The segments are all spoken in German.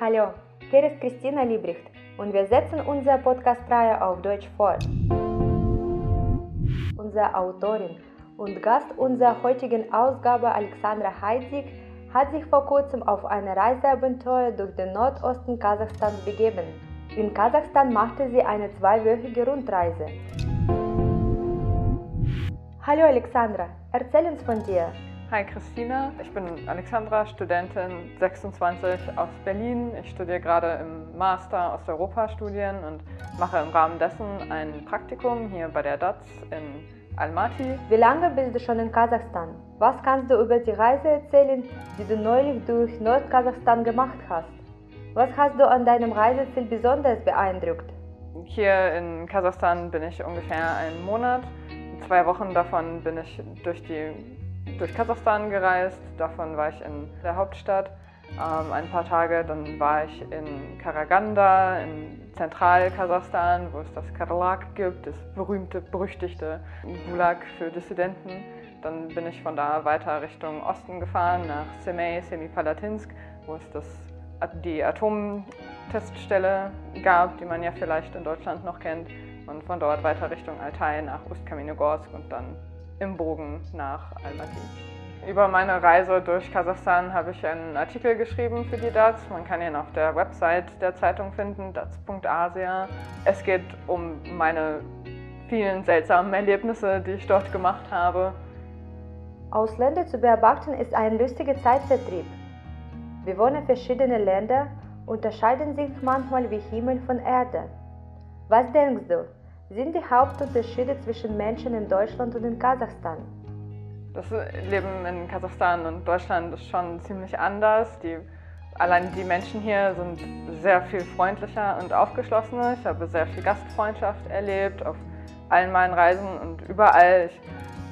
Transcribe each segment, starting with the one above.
Hallo, hier ist Christina Liebricht und wir setzen unsere Podcast-Reihe auf Deutsch fort. Unsere Autorin und Gast unserer heutigen Ausgabe Alexandra Heidzig hat sich vor kurzem auf eine Reiseabenteuer durch den Nordosten Kasachstans begeben. In Kasachstan machte sie eine zweiwöchige Rundreise. Hallo Alexandra, erzähl uns von dir. Hi Christina, ich bin Alexandra, Studentin 26 aus Berlin. Ich studiere gerade im Master Osteuropa-Studien und mache im Rahmen dessen ein Praktikum hier bei der DATS in Almaty. Wie lange bist du schon in Kasachstan? Was kannst du über die Reise erzählen, die du neulich durch Nordkasachstan gemacht hast? Was hast du an deinem Reiseziel besonders beeindruckt? Hier in Kasachstan bin ich ungefähr einen Monat. Zwei Wochen davon bin ich durch, die, durch Kasachstan gereist. Davon war ich in der Hauptstadt ähm, ein paar Tage. Dann war ich in Karaganda, in Zentral-Kasachstan, wo es das Karlak gibt, das berühmte, berüchtigte Gulag für Dissidenten. Dann bin ich von da weiter Richtung Osten gefahren, nach Semey, Semipalatinsk, wo es das, die Atomteststelle gab, die man ja vielleicht in Deutschland noch kennt. Und von dort weiter Richtung Altai nach Ust-Kaminogorsk und dann im Bogen nach Almaty. Über meine Reise durch Kasachstan habe ich einen Artikel geschrieben für die DATS. Man kann ihn auf der Website der Zeitung finden, dats.asia. Es geht um meine vielen seltsamen Erlebnisse, die ich dort gemacht habe. Ausländer zu beobachten ist ein lustiger Zeitvertrieb. Bewohner verschiedener Länder unterscheiden sich manchmal wie Himmel von Erde. Was denkst du, sind die Hauptunterschiede zwischen Menschen in Deutschland und in Kasachstan? Das Leben in Kasachstan und Deutschland ist schon ziemlich anders. Die, allein die Menschen hier sind sehr viel freundlicher und aufgeschlossener. Ich habe sehr viel Gastfreundschaft erlebt auf allen meinen Reisen und überall.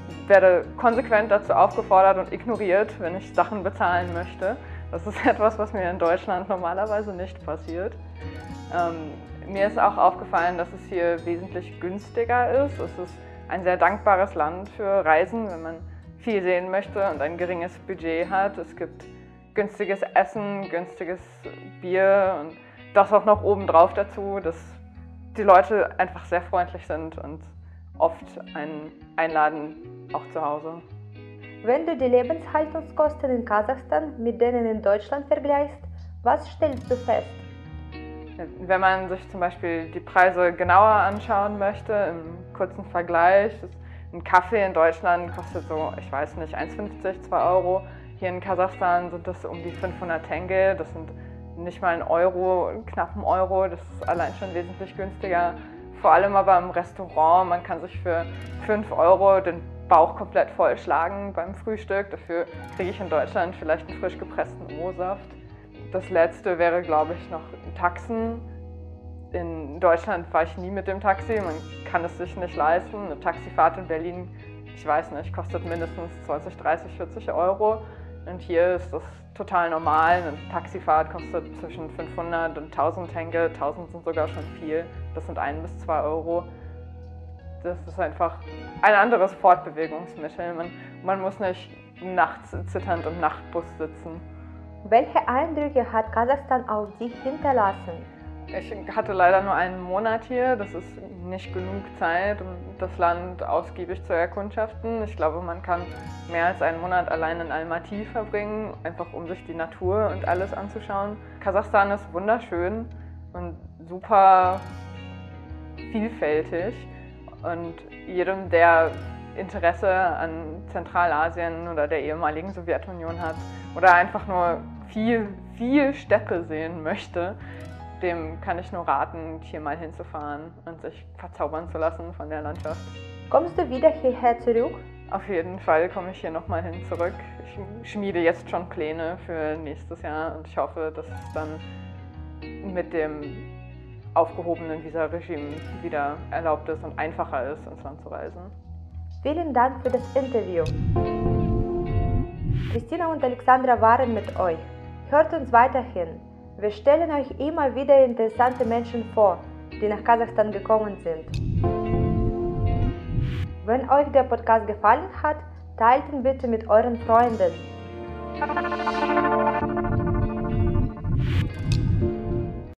Ich werde konsequent dazu aufgefordert und ignoriert, wenn ich Sachen bezahlen möchte. Das ist etwas, was mir in Deutschland normalerweise nicht passiert. Ähm, mir ist auch aufgefallen, dass es hier wesentlich günstiger ist. Es ist ein sehr dankbares Land für Reisen, wenn man viel sehen möchte und ein geringes Budget hat. Es gibt günstiges Essen, günstiges Bier und das auch noch obendrauf dazu, dass die Leute einfach sehr freundlich sind und oft einen einladen, auch zu Hause. Wenn du die Lebenshaltungskosten in Kasachstan mit denen in Deutschland vergleichst, was stellst du fest? Wenn man sich zum Beispiel die Preise genauer anschauen möchte, im kurzen Vergleich, ein Kaffee in Deutschland kostet so, ich weiß nicht, 1,50, 2 Euro. Hier in Kasachstan sind das um die 500 Tenge, das sind nicht mal ein Euro, knapp ein Euro, das ist allein schon wesentlich günstiger. Vor allem aber im Restaurant, man kann sich für 5 Euro den Bauch komplett vollschlagen beim Frühstück. Dafür kriege ich in Deutschland vielleicht einen frisch gepressten O-Saft. Das letzte wäre, glaube ich, noch Taxen. In Deutschland fahre ich nie mit dem Taxi, man kann es sich nicht leisten. Eine Taxifahrt in Berlin, ich weiß nicht, kostet mindestens 20, 30, 40 Euro. Und hier ist das total normal. Eine Taxifahrt kostet zwischen 500 und 1000 Henke. 1000 sind sogar schon viel. Das sind ein bis zwei Euro. Das ist einfach ein anderes Fortbewegungsmittel. Man, man muss nicht nachts zitternd im Nachtbus sitzen. Welche Eindrücke hat Kasachstan auf dich hinterlassen? Ich hatte leider nur einen Monat hier. Das ist nicht genug Zeit, um das Land ausgiebig zu erkundschaften. Ich glaube, man kann mehr als einen Monat allein in Almaty verbringen, einfach um sich die Natur und alles anzuschauen. Kasachstan ist wunderschön und super vielfältig. Und jedem, der Interesse an Zentralasien oder der ehemaligen Sowjetunion hat oder einfach nur viel, viel Steppe sehen möchte, dem kann ich nur raten, hier mal hinzufahren und sich verzaubern zu lassen von der Landschaft. Kommst du wieder hierher zurück? Auf jeden Fall komme ich hier nochmal hin zurück. Ich schmiede jetzt schon Pläne für nächstes Jahr und ich hoffe, dass es dann mit dem aufgehobenen Visa-Regime wieder erlaubt ist und einfacher ist, ins Land zu reisen. Vielen Dank für das Interview. Christina und Alexandra waren mit euch. Hört uns weiterhin. Wir stellen euch immer wieder interessante Menschen vor, die nach Kasachstan gekommen sind. Wenn euch der Podcast gefallen hat, Teilt ihn bitte mit euren Freunden.